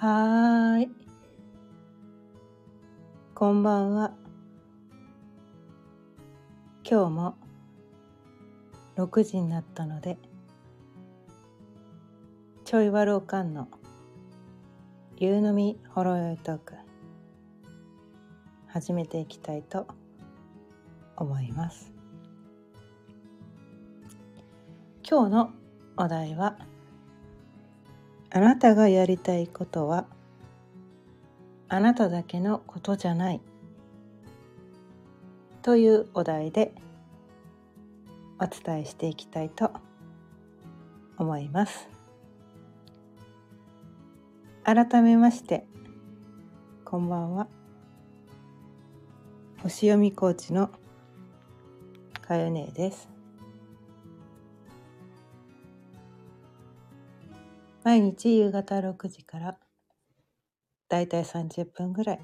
はーい。こんばんは。今日も6時になったので、ちょいわろうかんの夕飲みほろよいトーク、始めていきたいと思います。今日のお題は、あなたがやりたいことはあなただけのことじゃないというお題でお伝えしていきたいと思います。改めましてこんばんは。星読みコーチのかよねです。毎日夕方6時からだいたい30分ぐらい。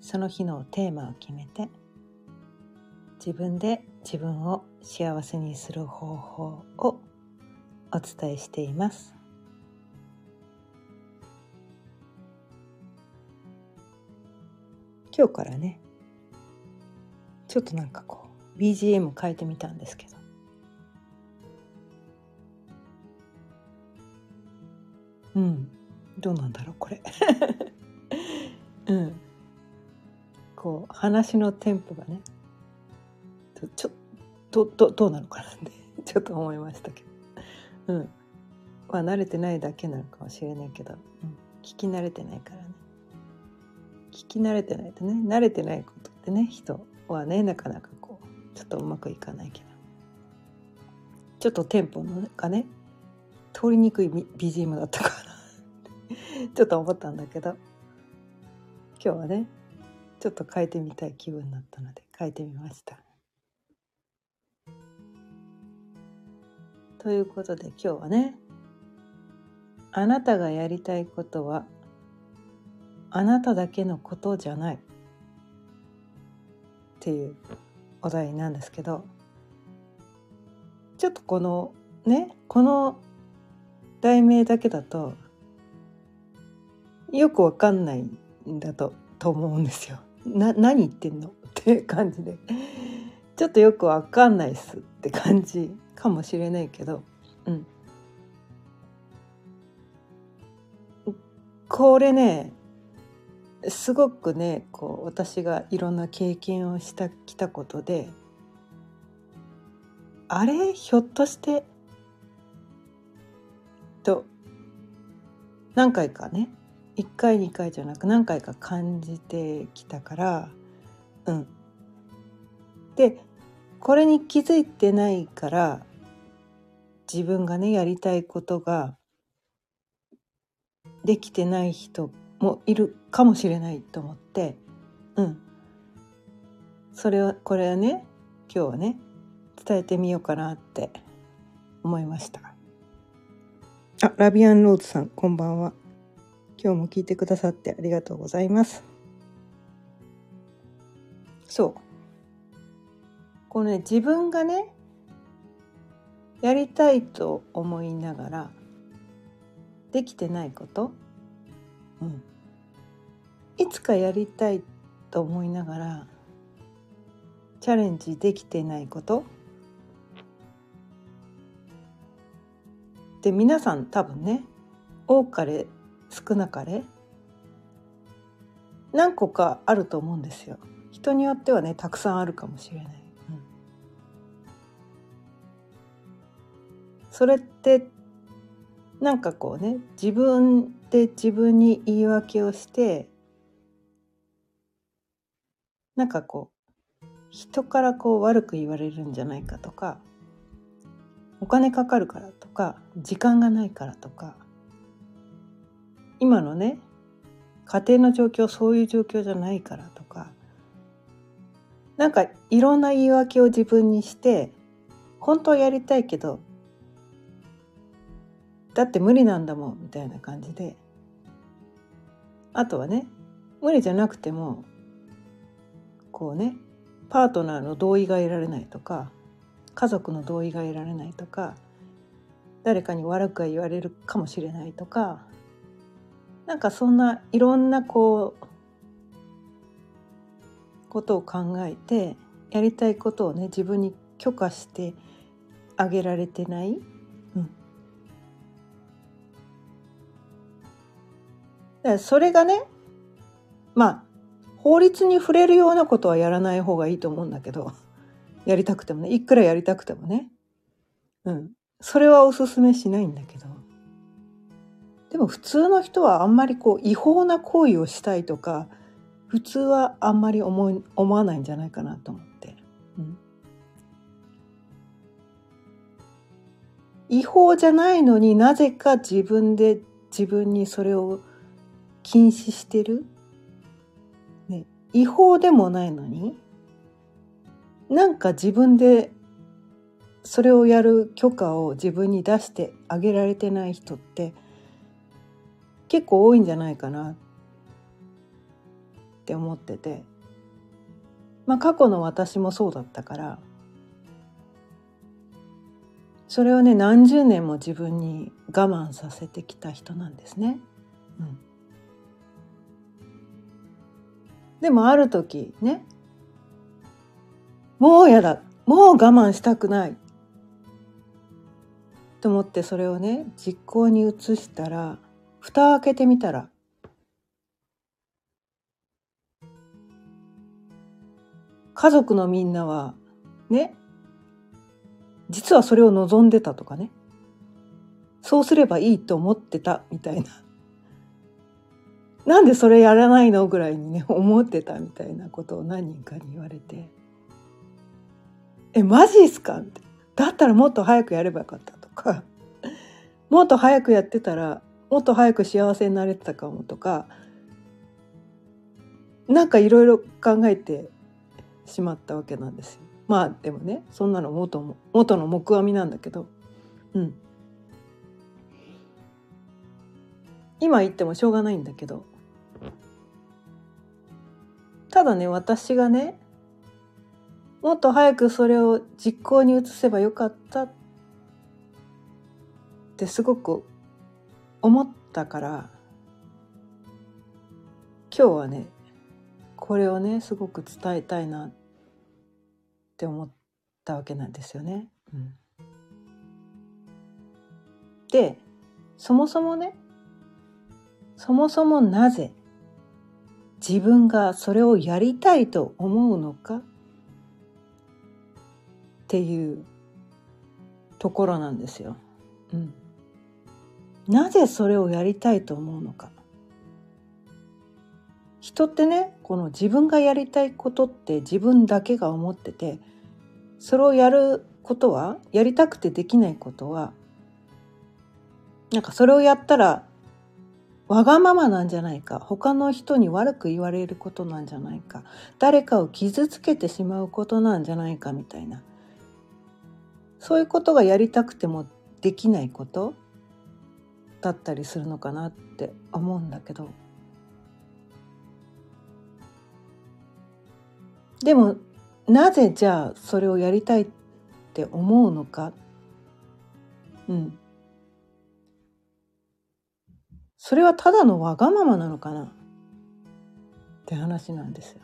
その日のテーマを決めて自分で自分を幸せにする方法をお伝えしています。今日からねちょっとなんかこう BGM 変えてみたんですけど。うん。どうなんだろうこれ。うん。こう話のテンポがね。ちょどどどうなのかなって ちょっと思いましたけど。うん。まあ慣れてないだけなのかもしれないけど、うん、聞き慣れてないからね。聞き慣れてないとね。慣れてないことってね人はねなかなかこうちょっとうまくいかないけど。ちょっとテンポのがね通りにくい BGM だったかな ちょっと思ったんだけど。今日はねちょっと変えてみたい気分になったので変えてみました。ということで今日はねあなたがやりたいことはあなただけのことじゃない。っていうお題なんですけど。ちょっとこのねこの題名だけだとよくわかんないんだとと思うんですよ。な何言ってんの？って感じで。ちょっとよくわかんないっすって感じかもしれないけど、うん、これねすごくねこう私がいろんな経験をしたきたことであれ？ひょっとしてと何回かね1回2回じゃなく何回か感じてきたからうん。でこれに気づいてないから自分がねやりたいことができてない人もいるかもしれないと思ってうん。それはこれはね今日はね伝えてみようかなって思いました。あラビアンローズさんこんばんは。今日も聞いてくださってありがとうございます。そう。このね自分がねやりたいと思いながらできてないこと、うん、いつかやりたいと思いながらチャレンジできてないこと？で皆さん多分ね多かれ少なかれ何個かあると思うんですよ。人によってはねたくさんあるかもしれない。うん、それってなんかこうね自分で自分に言い訳をしてなんかこう人からこう悪く言われるんじゃないかとかお金かかるからとか時間がないからとか。今のね家庭の状況そういう状況じゃないからとか。なんかいろんな言い訳を自分にして本当はやりたいけどだって無理なんだもんみたいな感じで。あとはね無理じゃなくてもこうねパートナーの同意が得られないとか。家族の同意が得られないとか誰かに悪くは言われるかもしれないとかなんかそんないろんなこうことを考えてやりたいことをね自分に許可してあげられてない、うん、だからそれがねまあ法律に触れるようなことはやらない方がいいと思うんだけど。やりたくてもねいくらやりたくてもね。うん。それはおすすめしないんだけど。でも普通の人はあんまりこう違法な行為をしたいとか普通はあんまり思い思わないんじゃないかなと思って、うん、違法じゃないのになぜか自分で自分にそれを禁止してる、ね、違法でもないのになんか自分でそれをやる許可を自分に出してあげられてない人って結構多いんじゃないかなって思っててまあ過去の私もそうだったからそれをね何十年も自分に我慢させてきた人なんですね。うん、でもある時ねもうやだ。もう我慢したくない。と思ってそれをね実行に移したら蓋開けてみたら家族のみんなはね実はそれを望んでたとかね。そうすればいいと思ってたみたいな。なんでそれやらないのぐらいにね思ってたみたいなことを何人かに言われて「えマジっすか?」ってだったらもっと早くやればよかったとか。もっと早くやってたらもっと早く幸せになれてたかもとか。なんかいろいろ考えてしまったわけなんですよ。まあでもねそんなの元も元の木阿弥なんだけど。うん。今言ってもしょうがないんだけど。ただね私がねもっと早くそれを実行に移せばよかったってすごく思ったから今日はねこれをねすごく伝えたいなって思ったわけなんですよね。うん、でそもそもねそもそもなぜ自分がそれをやりたいと思うのかっていうところなんですよ。うん。なぜそれをやりたいと思うのか。人ってねこの自分がやりたいことって自分だけが思っててそれをやることはやりたくてできないことはなんかそれをやったらわがままなんじゃないか。他の人に悪く言われることなんじゃないか。誰かを傷つけてしまうことなんじゃないかみたいな。そういうことがやりたくてもできないことだったりするのかなって思うんだけど。でもなぜじゃあそれをやりたいって思うのか？うん。それはただのわがままなのかな？って話なんですよ。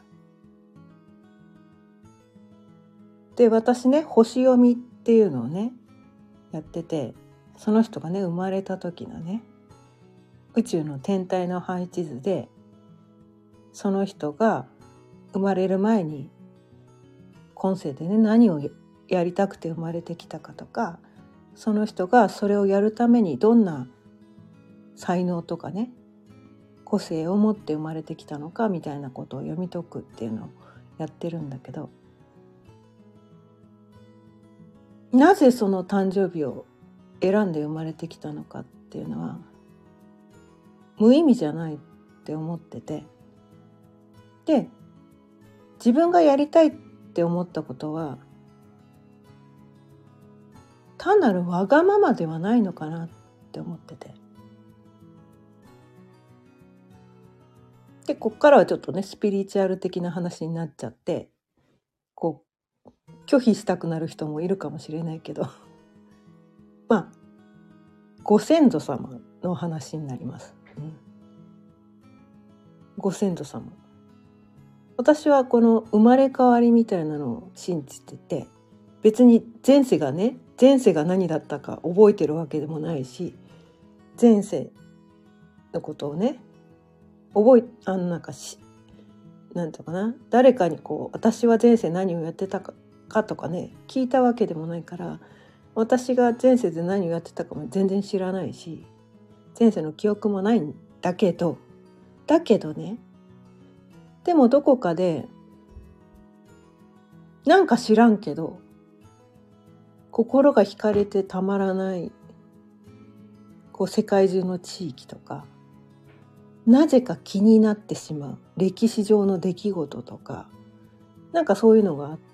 で私ね星読みっっていうのをねやっててその人がね生まれた時のね宇宙の天体の配置図でその人が生まれる前に今世でね何をやりたくて生まれてきたかとかその人がそれをやるためにどんな才能とかね個性を持って生まれてきたのかみたいなことを読み解くっていうのをやってるんだけどなぜその誕生日を選んで生まれてきたのかっていうのは無意味じゃないって思ってて。で自分がやりたいって思ったことは単なるわがままではないのかなって思ってて。でこっからはちょっとねスピリチュアル的な話になっちゃって拒否したくなる人もいるかもしれないけど。まあご先祖様の話になります。うん、ご先祖様。私はこの生まれ変わりみたいなのを信じてて別に前世がね前世が何だったか覚えてるわけでもないし前世のことをね覚えあのなんかしなんていうかな誰かにこう私は前世何をやってたかかとかね聞いたわけでもないから私が前世で何をやってたかも全然知らないし前世の記憶もないんだけどだけどねでもどこかでなんか知らんけど心が惹かれてたまらないこう世界中の地域とかなぜか気になってしまう歴史上の出来事とかなんかそういうのがあって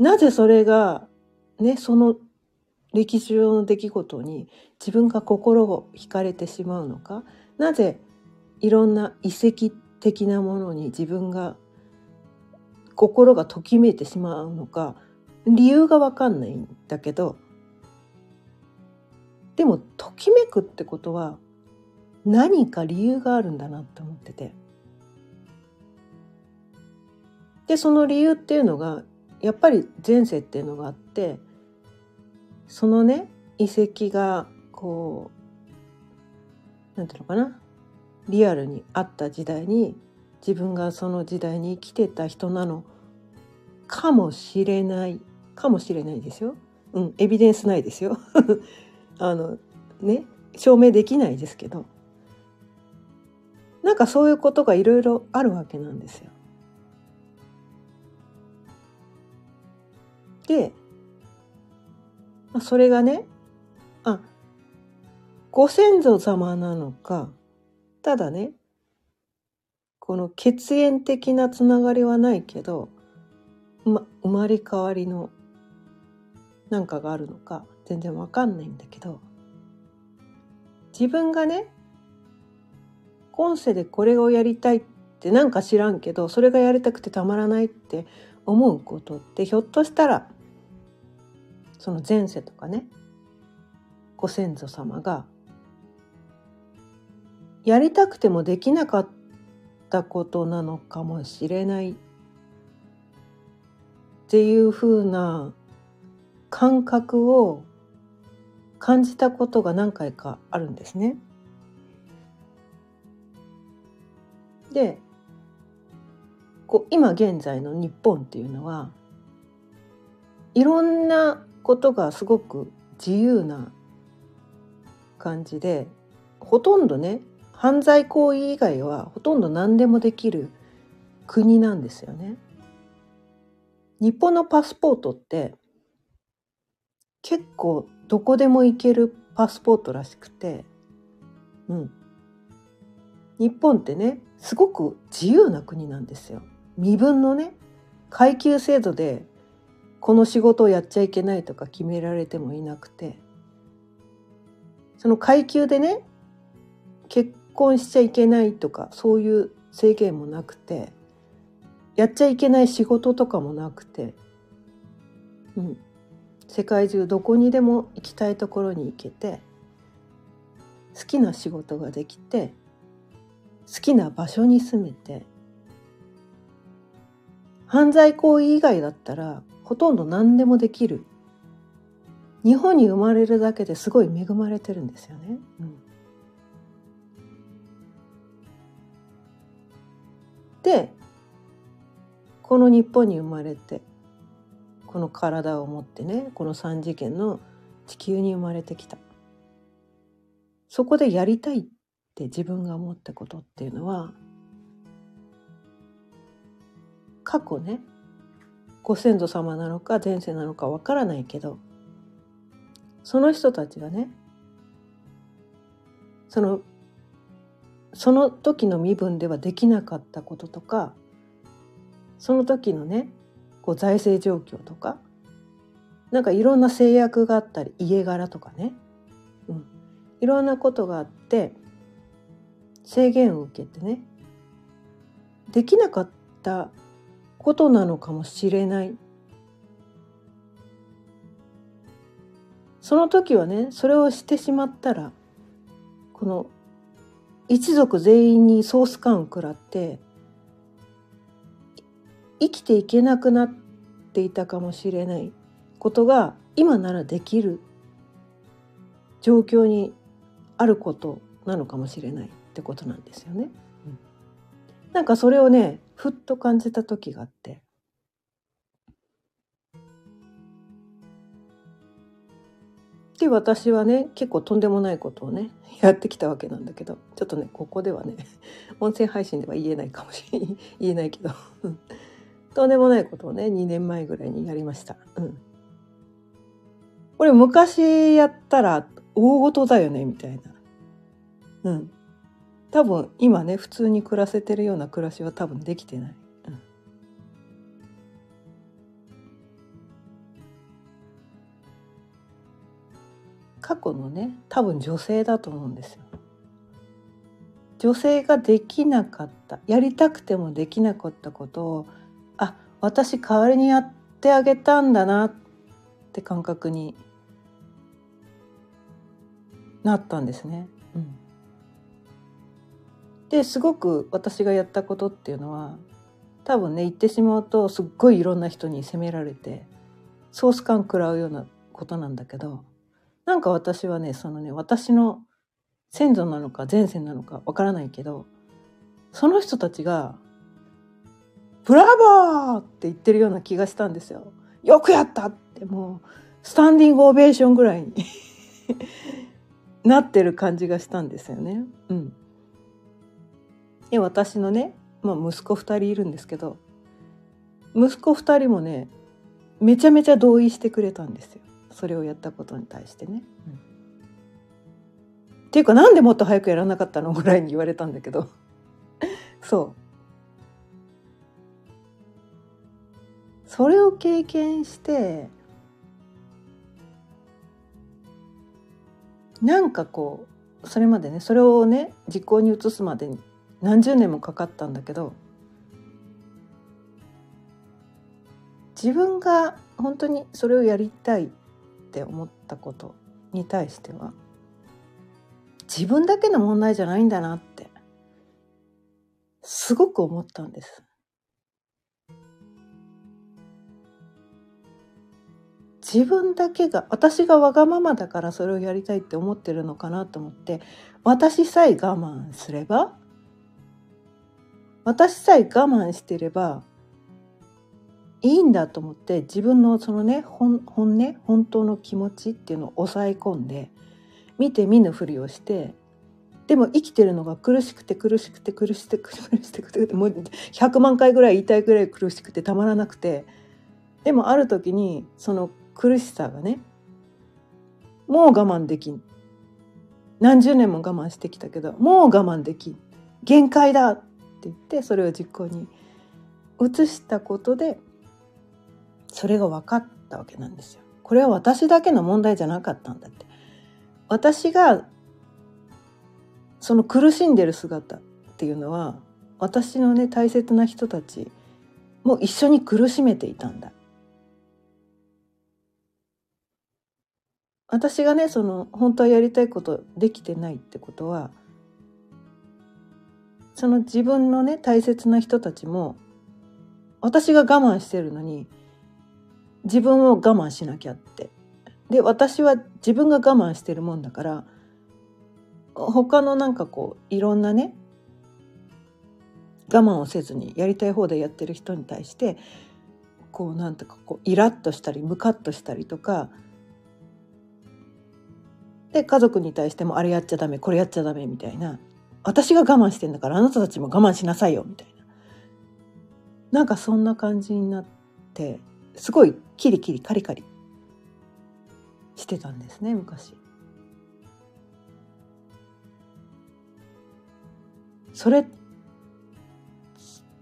なぜそれがねその歴史上の出来事に自分が心を惹かれてしまうのか？なぜいろんな遺跡的なものに自分が心がときめいてしまうのか？理由が分かんないんだけどでもときめくってことは何か理由があるんだなって思ってて。でその理由っていうのがやっぱり前世っていうのがあってそのね遺跡がこうなんていうのかなリアルにあった時代に自分がその時代に生きてた人なのかもしれないかもしれないですよ。うん、エビデンスないですよ。あのね証明できないですけどなんかそういうことがいろいろあるわけなんですよ。でそれがねあご先祖様なのかただねこの血縁的なつながりはないけど、ま、生まれ変わりのなんかがあるのか全然わかんないんだけど自分がね今世でこれをやりたいってなんか知らんけどそれがやりたくてたまらないって思うことってひょっとしたらその前世とかねご先祖様がやりたくてもできなかったことなのかもしれないっていうふうな感覚を感じたことが何回かあるんですね。でこう今現在の日本っていうのはいろんなことがすごく自由な感じでほとんどね犯罪行為以外はほとんど何でもできる国なんですよね。日本のパスポートって結構どこでも行けるパスポートらしくて、うん。日本ってね、すごく自由な国なんですよ。身分のね、階級制度でこの仕事をやっちゃいけないとか決められてもいなくて、その階級でね、結婚しちゃいけないとかそういう制限もなくて、やっちゃいけない仕事とかもなくて、うん、世界中どこにでも行きたいところに行けて好きな仕事ができて好きな場所に住めて犯罪行為以外だったらほとんど何でもできる。日本に生まれるだけですごい恵まれてるんですよね。うん、でこの日本に生まれてこの体を持ってねこの3次元の地球に生まれてきた。そこでやりたいって自分が思ったことっていうのは過去ねご先祖様なのか前世なのかわからないけどその人たちがねそのその時の身分ではできなかったこととかその時のねこう財政状況とかなんかいろんな制約があったり家柄とかね、うん、いろんなことがあって制限を受けてねできなかったことなのかもしれないその時はねそれをしてしまったらこの一族全員にソース感を食らって生きていけなくなっていたかもしれないことが今ならできる状況にあることなのかもしれないってことなんですよね。なんかそれをねふっと感じた時があってで私はね結構とんでもないことをね やってきたわけなんだけどちょっとねここではね 音声配信では言えないかもしれない 言えないけどとんでもないことをね2年前ぐらいにやりました。うん、これ昔やったら大事だよねみたいな。うん。多分今ね普通に暮らせてるような暮らしは多分できてない。過去のね多分女性だと思うんですよ。女性ができなかったやりたくてもできなかったことをあ私代わりにやってあげたんだなって感覚になったんですね。うん、ですごく私がやったことっていうのは多分ね言ってしまうとすっごいいろんな人に責められてソース感食らうようなことなんだけどなんか私はねそのね私の先祖なのか前世なのかわからないけどその人たちが「ブラボー!」って言ってるような気がしたんですよ。よくやったってもうスタンディングオベーションぐらいに なってる感じがしたんですよね。うん、で私のね、まあ、息子2人いるんですけど息子2人もねめちゃめちゃ同意してくれたんですよ。それをやったことに対してね。うん、っていうかなんでもっと早くやらなかったのぐらいに言われたんだけど。そう。それを経験してなんかこうそれまでねそれをね実行に移すまでに何十年もかかったんだけど自分が本当にそれをやりたいって思ったことに対しては自分だけの問題じゃないんだなってすごく思ったんです。自分だけが私がわがままだからそれをやりたいって思ってるのかなと思って私さえ我慢すれば私さえ我慢してればいいんだと思って自分のそのね本音本当の気持ちっていうのを抑え込んで見て見ぬふりをしてでも生きてるのが苦しくて苦しくて苦しくて苦しくてもう100万回ぐらい言いたいぐらい苦しくてたまらなくてでもある時にその苦しさがねもう我慢できん。何十年も我慢してきたけどもう我慢できん。限界だ。言ってそれを実行に移したことでそれが分かったわけなんですよ。これは私だけの問題じゃなかったんだって。私がその苦しんでる姿っていうのは私のね大切な人たちも一緒に苦しめていたんだ私がねその本当はやりたいことできてないってことはその自分のね大切な人たちも私が我慢してるのに自分を我慢しなきゃって。で私は自分が我慢してるもんだから他のなんかこういろんなね我慢をせずにやりたい放題やってる人に対してこうなんとかこうイラッとしたりムカッとしたりとかで家族に対してもあれやっちゃダメこれやっちゃダメみたいな私が我慢してんだからあなたたちも我慢しなさいよみたいななんかそんな感じになってすごいキリキリカリカリしてたんですね昔。それっ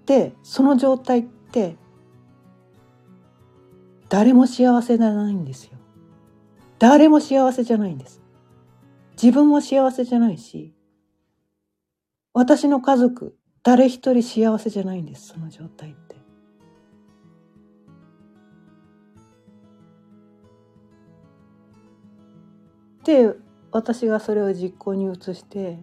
てその状態って誰も幸せじゃないんですよ。誰も幸せじゃないんです。自分も幸せじゃないし、私の家族、誰一人幸せじゃないんです、その状態って。で、私がそれを実行に移して、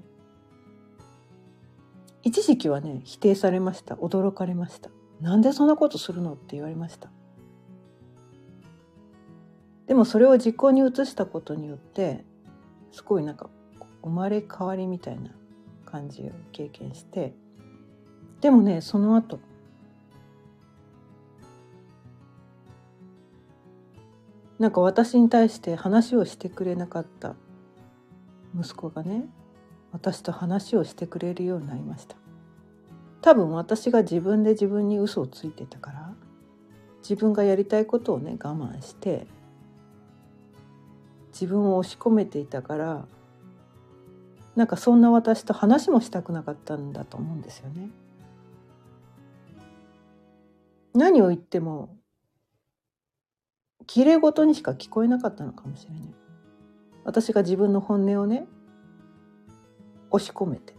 一時期はね否定されました。驚かれました。なんでそんなことするのって言われました。でもそれを実行に移したことによってすごいなんか生まれ変わりみたいな感じを経験してでもねその後なんか私に対して話をしてくれなかった息子がね私と話をしてくれるようになりました。多分私が自分で自分に嘘をついてたから自分がやりたいことをね我慢して自分を押し込めていたからなんかそんな私と話もしたくなかったんだと思うんですよね。何を言ってもきれい事にしか聞こえなかったのかもしれない。私が自分の本音をね押し込めて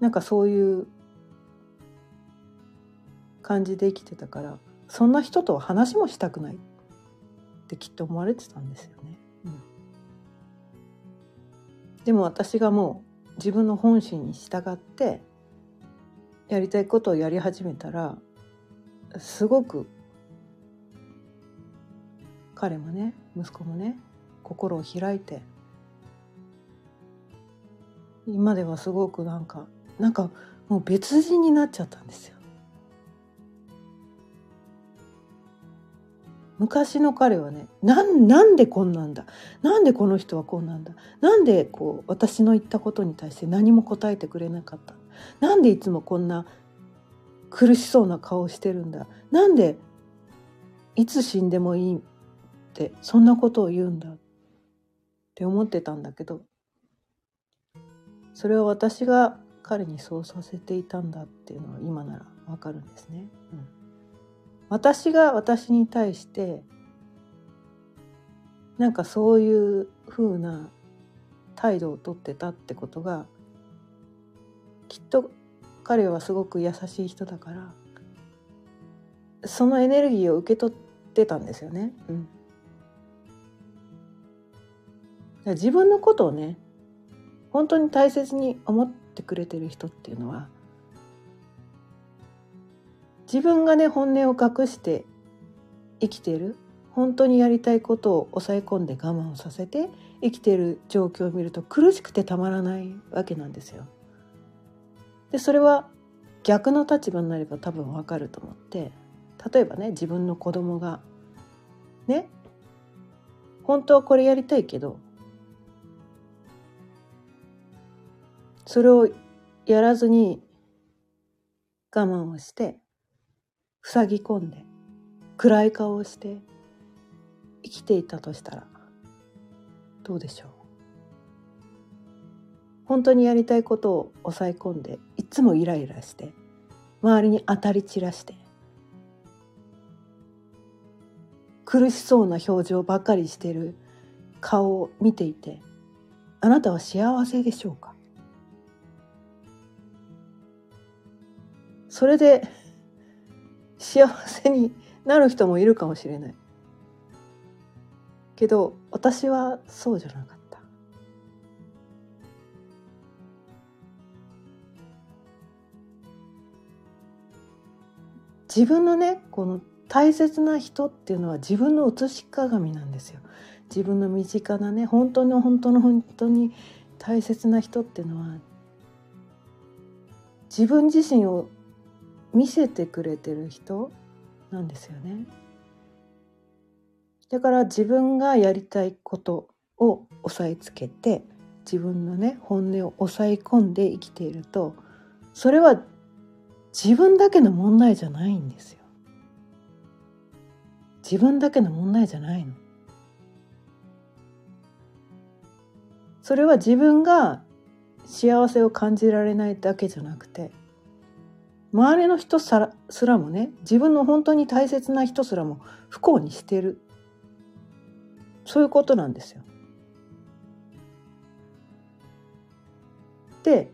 なんかそういう感じで生きてたからそんな人とは話もしたくないってきっと思われてたんですよね。でも私がもう自分の本心に従ってやりたいことをやり始めたらすごく彼もね息子もね心を開いて今ではすごくなんかなんかもう別人になっちゃったんですよ。昔の彼はねなんなんでこんなんだ？なんでこの人はこうなんだ？なんでこう私の言ったことに対して何も答えてくれなかった？なんでいつもこんな苦しそうな顔をしてるんだ？なんでいつ死んでもいいってそんなことを言うんだ？って思ってたんだけどそれは私が彼にそうさせていたんだっていうのは今ならわかるんですね。私が私に対してなんかそういう風な態度をとってたってことがきっと彼はすごく優しい人だからそのエネルギーを受け取ってたんですよね。うん、自分のことをね本当に大切に思ってくれてる人っていうのは自分がね本音を隠して生きている本当にやりたいことを抑え込んで我慢をさせて生きている状況を見ると苦しくてたまらないわけなんですよ。でそれは逆の立場になれば多分わかると思って例えばね自分の子供がね本当はこれやりたいけどそれをやらずに我慢をして塞ぎ込んで暗い顔をして生きていたとしたらどうでしょう？本当にやりたいことを抑え込んでいつもイライラして周りに当たり散らして苦しそうな表情ばかりしている顔を見ていてあなたは幸せでしょうか？それで幸せになる人もいるかもしれない。けど私はそうじゃなかった。自分のねこの大切な人っていうのは自分の写し鏡なんですよ。自分の身近なね本当の本当の本当に大切な人っていうのは自分自身を見せてくれてる人なんですよね。だから自分がやりたいことを押さえつけて自分のね本音を抑え込んで生きているとそれは自分だけの問題じゃないんですよ。自分だけの問題じゃないの。それは自分が幸せを感じられないだけじゃなくて周りの人すらもね自分の本当に大切な人すらも不幸にしてるそういうことなんですよ。で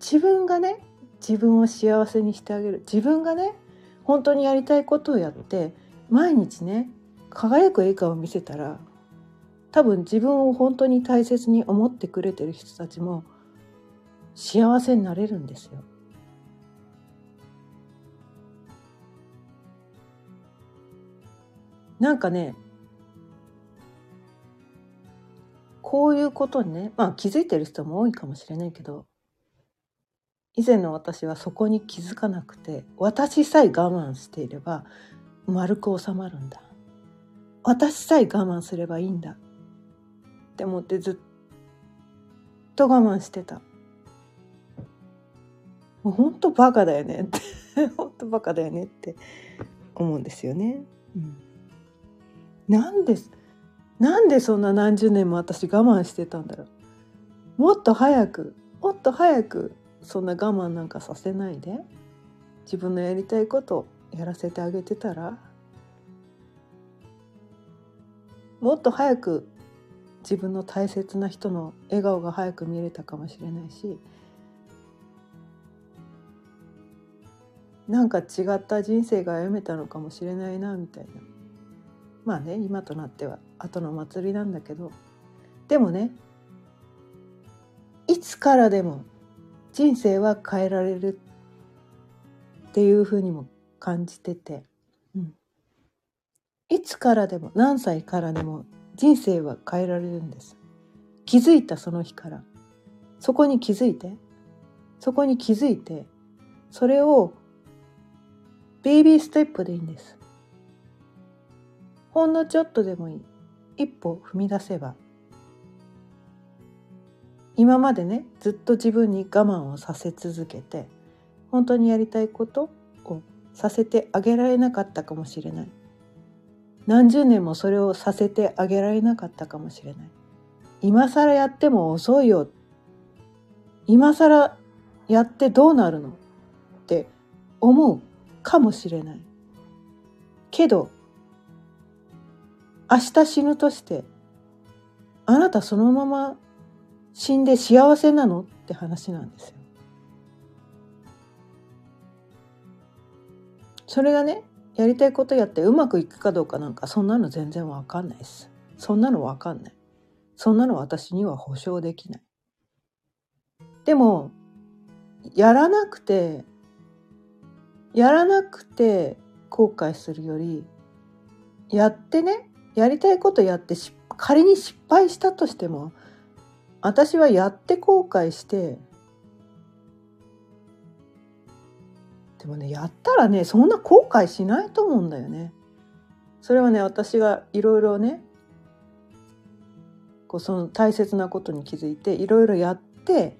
自分がね自分を幸せにしてあげる自分がね本当にやりたいことをやって毎日ね輝く笑顔を見せたら多分自分を本当に大切に思ってくれてる人たちも幸せになれるんですよ。なんかねこういうことにねまあ気づいてる人も多いかもしれないけど以前の私はそこに気づかなくて私さえ我慢していれば丸く収まるんだ。私さえ我慢すればいいんだ。って思ってずっと我慢してた。もう本当バカだよねって 本当バカだよねって思うんですよね。うん、なんでなんでそんな何十年も私我慢してたんだろう。もっと早くもっと早くそんな我慢なんかさせないで。自分のやりたいことやらせてあげてたら。もっと早く自分の大切な人の笑顔が早く見れたかもしれないし。なんか違った人生が歩めたのかもしれないなみたいな。まあね今となっては後の祭りなんだけどでもねいつからでも人生は変えられるっていうふうにも感じてて、うん、いつからでも何歳からでも人生は変えられるんです。気づいたその日から。そこに気づいてそこに気づいてそれをベイビーステップでいいんです。ほんのちょっとでもいい。一歩踏み出せば。今までねずっと自分に我慢をさせ続けて本当にやりたいことをさせてあげられなかったかもしれない。何十年もそれをさせてあげられなかったかもしれない。今更やっても遅いよ。今更やってどうなるのって思うかもしれない。けど明日死ぬとしてあなたそのまま死んで幸せなのって話なんですよ。それがねやりたいことやってうまくいくかどうかなんかそんなの全然わかんないです。そんなのわかんない。そんなの私には保証できない。でもやらなくてやらなくて後悔するよりやってねやりたいことやって仮に失敗したとしても私はやって後悔してでもねやったらねそんな後悔しないと思うんだよね。それはね私がいろいろねこうその大切なことに気づいていろいろやって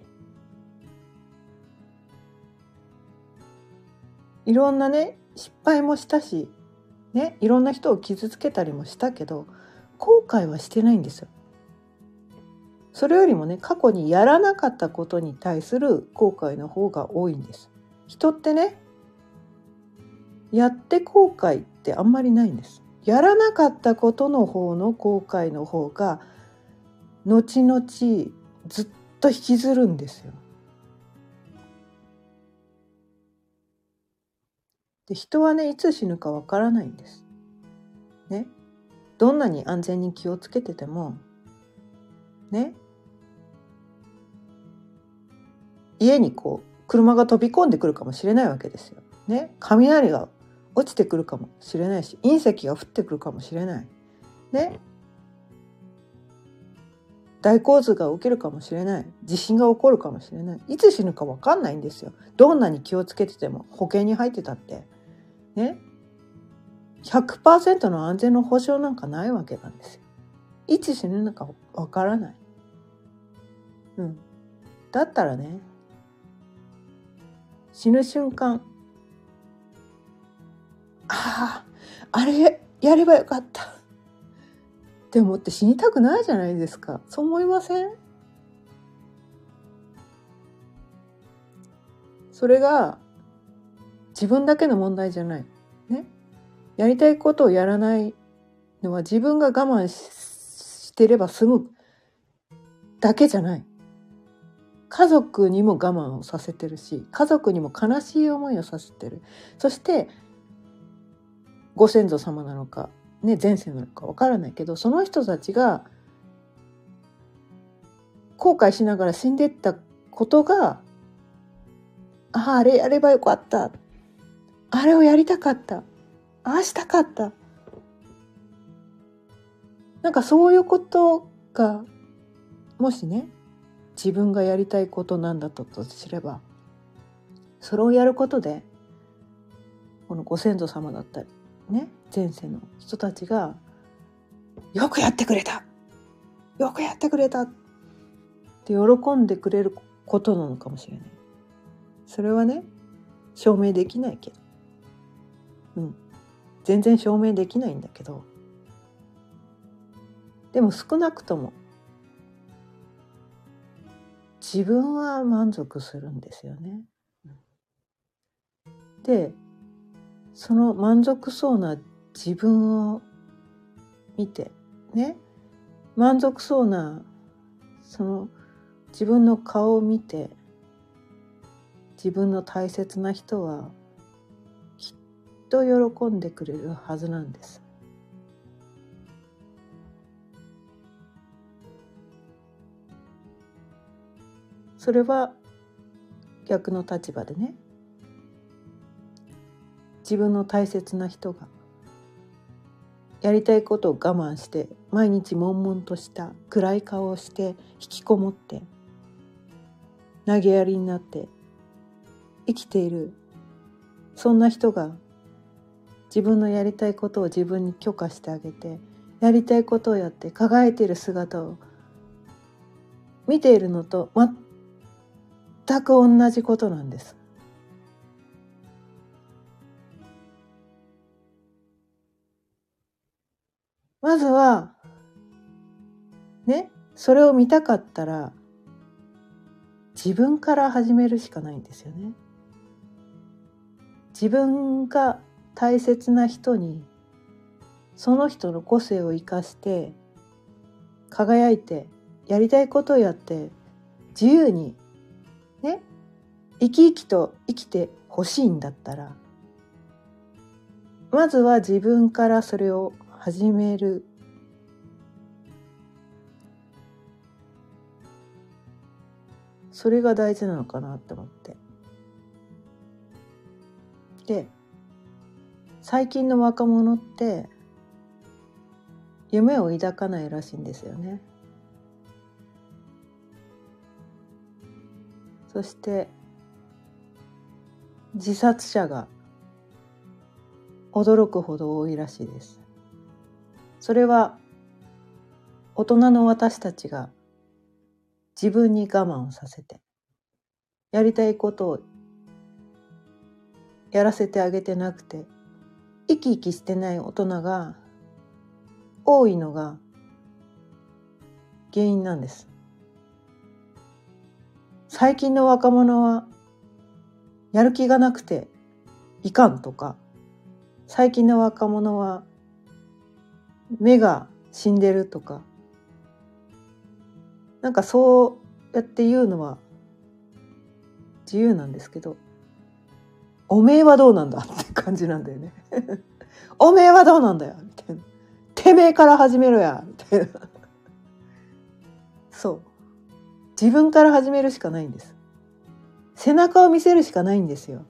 いろんなね失敗もしたしねいろんな人を傷つけたりもしたけど後悔はしてないんですよ。それよりもね過去にやらなかったことに対する後悔の方が多いんです。人ってねやって後悔ってあんまりないんです。やらなかったことの方の後悔の方が後々ずっと引きずるんですよ。で人はねいつ死ぬかわからないんです。ねどんなに安全に気をつけててもね家にこう車が飛び込んでくるかもしれないわけですよ。ね雷が落ちてくるかもしれないし隕石が降ってくるかもしれない。ね大洪水が起きるかもしれない。地震が起こるかもしれない。いつ死ぬか分かんないんですよ。どんなに気をつけてても保険に入ってたって。ね。100%の安全の保証なんかないわけなんですよ。いつ死ぬのか分からない。うん。だったらね死ぬ瞬間あああれやればよかった。って思って死にたくないじゃないですか。そう思いません？それが自分だけの問題じゃない。ね？やりたいことをやらないのは自分が我慢してれば済むだけじゃない。家族にも我慢をさせてるし家族にも悲しい思いをさせてるそしてご先祖様なのかね、前世なのかわからないけどその人たちが後悔しながら死んでったことがあああれやればよかった。あれをやりたかった。ああしたかった。なんかそういうことがもしね自分がやりたいことなんだったとすればそれをやることでこのご先祖様だったりね前世の人たちが「よくやってくれた。よくやってくれた」って喜んでくれることなのかもしれない。それはね証明できないけど。うん。全然証明できないんだけど。でも少なくとも自分は満足するんですよね。でその満足そうな自分を見てね満足そうなその自分の顔を見て自分の大切な人はきっと喜んでくれるはずなんです。それは逆の立場でね自分の大切な人がやりたいことを我慢して毎日悶々とした暗い顔をして引きこもって投げやりになって生きているそんな人が自分のやりたいことを自分に許可してあげてやりたいことをやって輝いている姿を見ているのと全く同じことなんです。まずはねそれを見たかったら自分から始めるしかないんですよね。自分が大切な人にその人の個性を生かして輝いてやりたいことをやって自由にね生き生きと生きてほしいんだったらまずは自分からそれを始めるそれが大事なのかなって思ってで最近の若者って夢を抱かないらしいんですよね。そして自殺者が驚くほど多いらしいです。それは大人の私たちが自分に我慢をさせてやりたいことをやらせてあげてなくて生き生きしてない大人が多いのが原因なんです。最近の若者はやる気がなくていかんとか最近の若者は目が死んでるとか。なんかそうやって言うのは自由なんですけどおめえはどうなんだって感じなんだよね。おめえはどうなんだよ。みたいなてめえから始めろや。みたいなそう。自分から始めるしかないんです。背中を見せるしかないんですよ。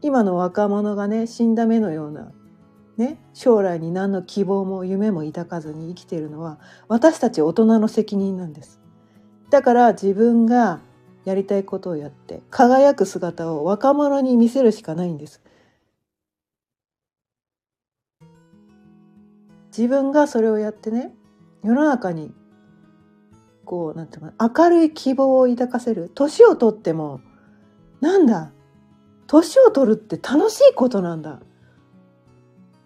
今の若者がね死んだ目のようなね将来に何の希望も夢も抱かずに生きているのは私たち大人の責任なんです。だから自分がやりたいことをやって輝く姿を若者に見せるしかないんです。自分がそれをやってね世の中にこうなんていうか明るい希望を抱かせる。年をとってもなんだ年を取るって楽しいことなんだ。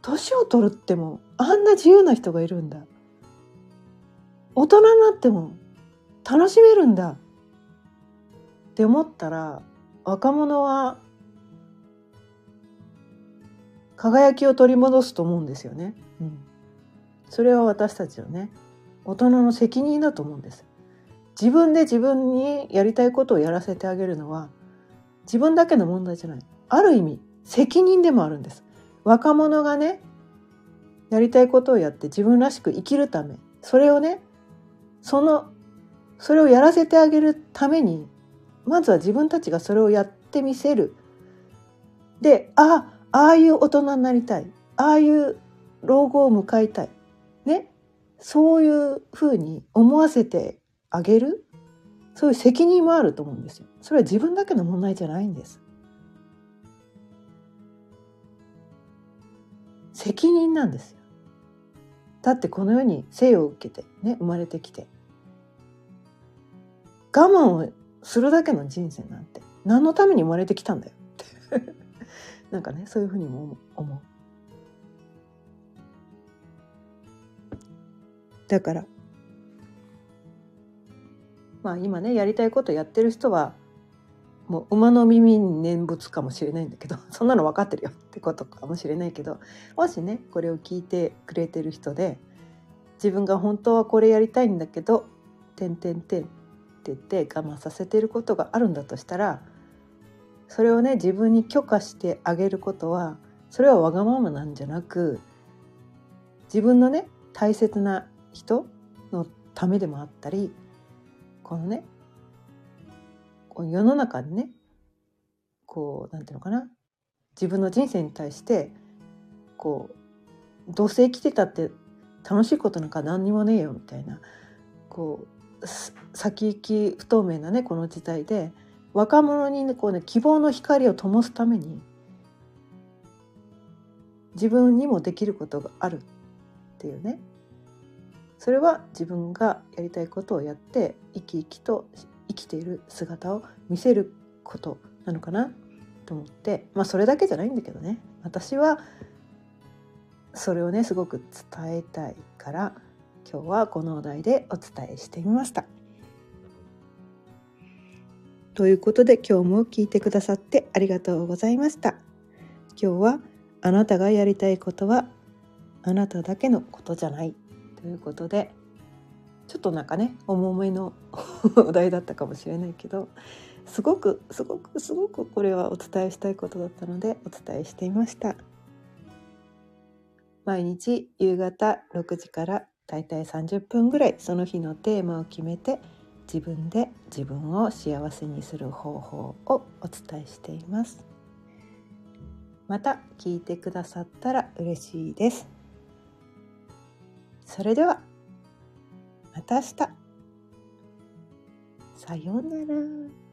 年を取るってもあんな自由な人がいるんだ。大人になっても楽しめるんだ。って思ったら若者は輝きを取り戻すと思うんですよね。うん、それは私たちのね大人の責任だと思うんです。自分で自分にやりたいことをやらせてあげるのは自分だけの問題じゃない。ある意味責任でもあるんです。若者がねやりたいことをやって自分らしく生きるためそれをねそのそれをやらせてあげるためにまずは自分たちがそれをやってみせる。であああいう大人になりたい。ああいう老後を迎えたい。ね。そういうふうに思わせてあげる。そういう責任もあると思うんですよ。それは自分だけの問題じゃないんです。責任なんですよ。だってこの世に生を受けてね生まれてきて我慢をするだけの人生なんて何のために生まれてきたんだよって なんかねそういうふうにも思う。だからまあ今ねやりたいことやってる人はもう馬の耳に念仏かもしれないんだけど そんなの分かってるよってことかもしれないけどもしねこれを聞いてくれてる人で自分が本当はこれやりたいんだけど「てんてんてん」って言って我慢させてることがあるんだとしたらそれをね自分に許可してあげることはそれはわがままなんじゃなく自分のね大切な人のためでもあったりこのね世の中にねこうなんていうのかな。自分の人生に対してこうどうせ生きてたって楽しいことなんか何にもねえよみたいな。こう先行き不透明なねこの時代で若者に、ね、こうね希望の光を灯すために自分にもできることがあるっていうね。それは自分がやりたいことをやって生き生きときている姿を見せることなのかなと思ってまあそれだけじゃないんだけどね私はそれをねすごく伝えたいから今日はこのお題でお伝えしてみました。ということで今日も聞いてくださってありがとうございました。今日はあなたがやりたいことはあなただけのことじゃないということでちょっとなんかね重めの お題だったかもしれないけどすごくすごくすごくこれはお伝えしたいことだったのでお伝えしてみました。毎日夕方6時からだいたい30分ぐらいその日のテーマを決めて自分で自分を幸せにする方法をお伝えしています。また聞いてくださったら嬉しいです。それでは。また明日さようなら。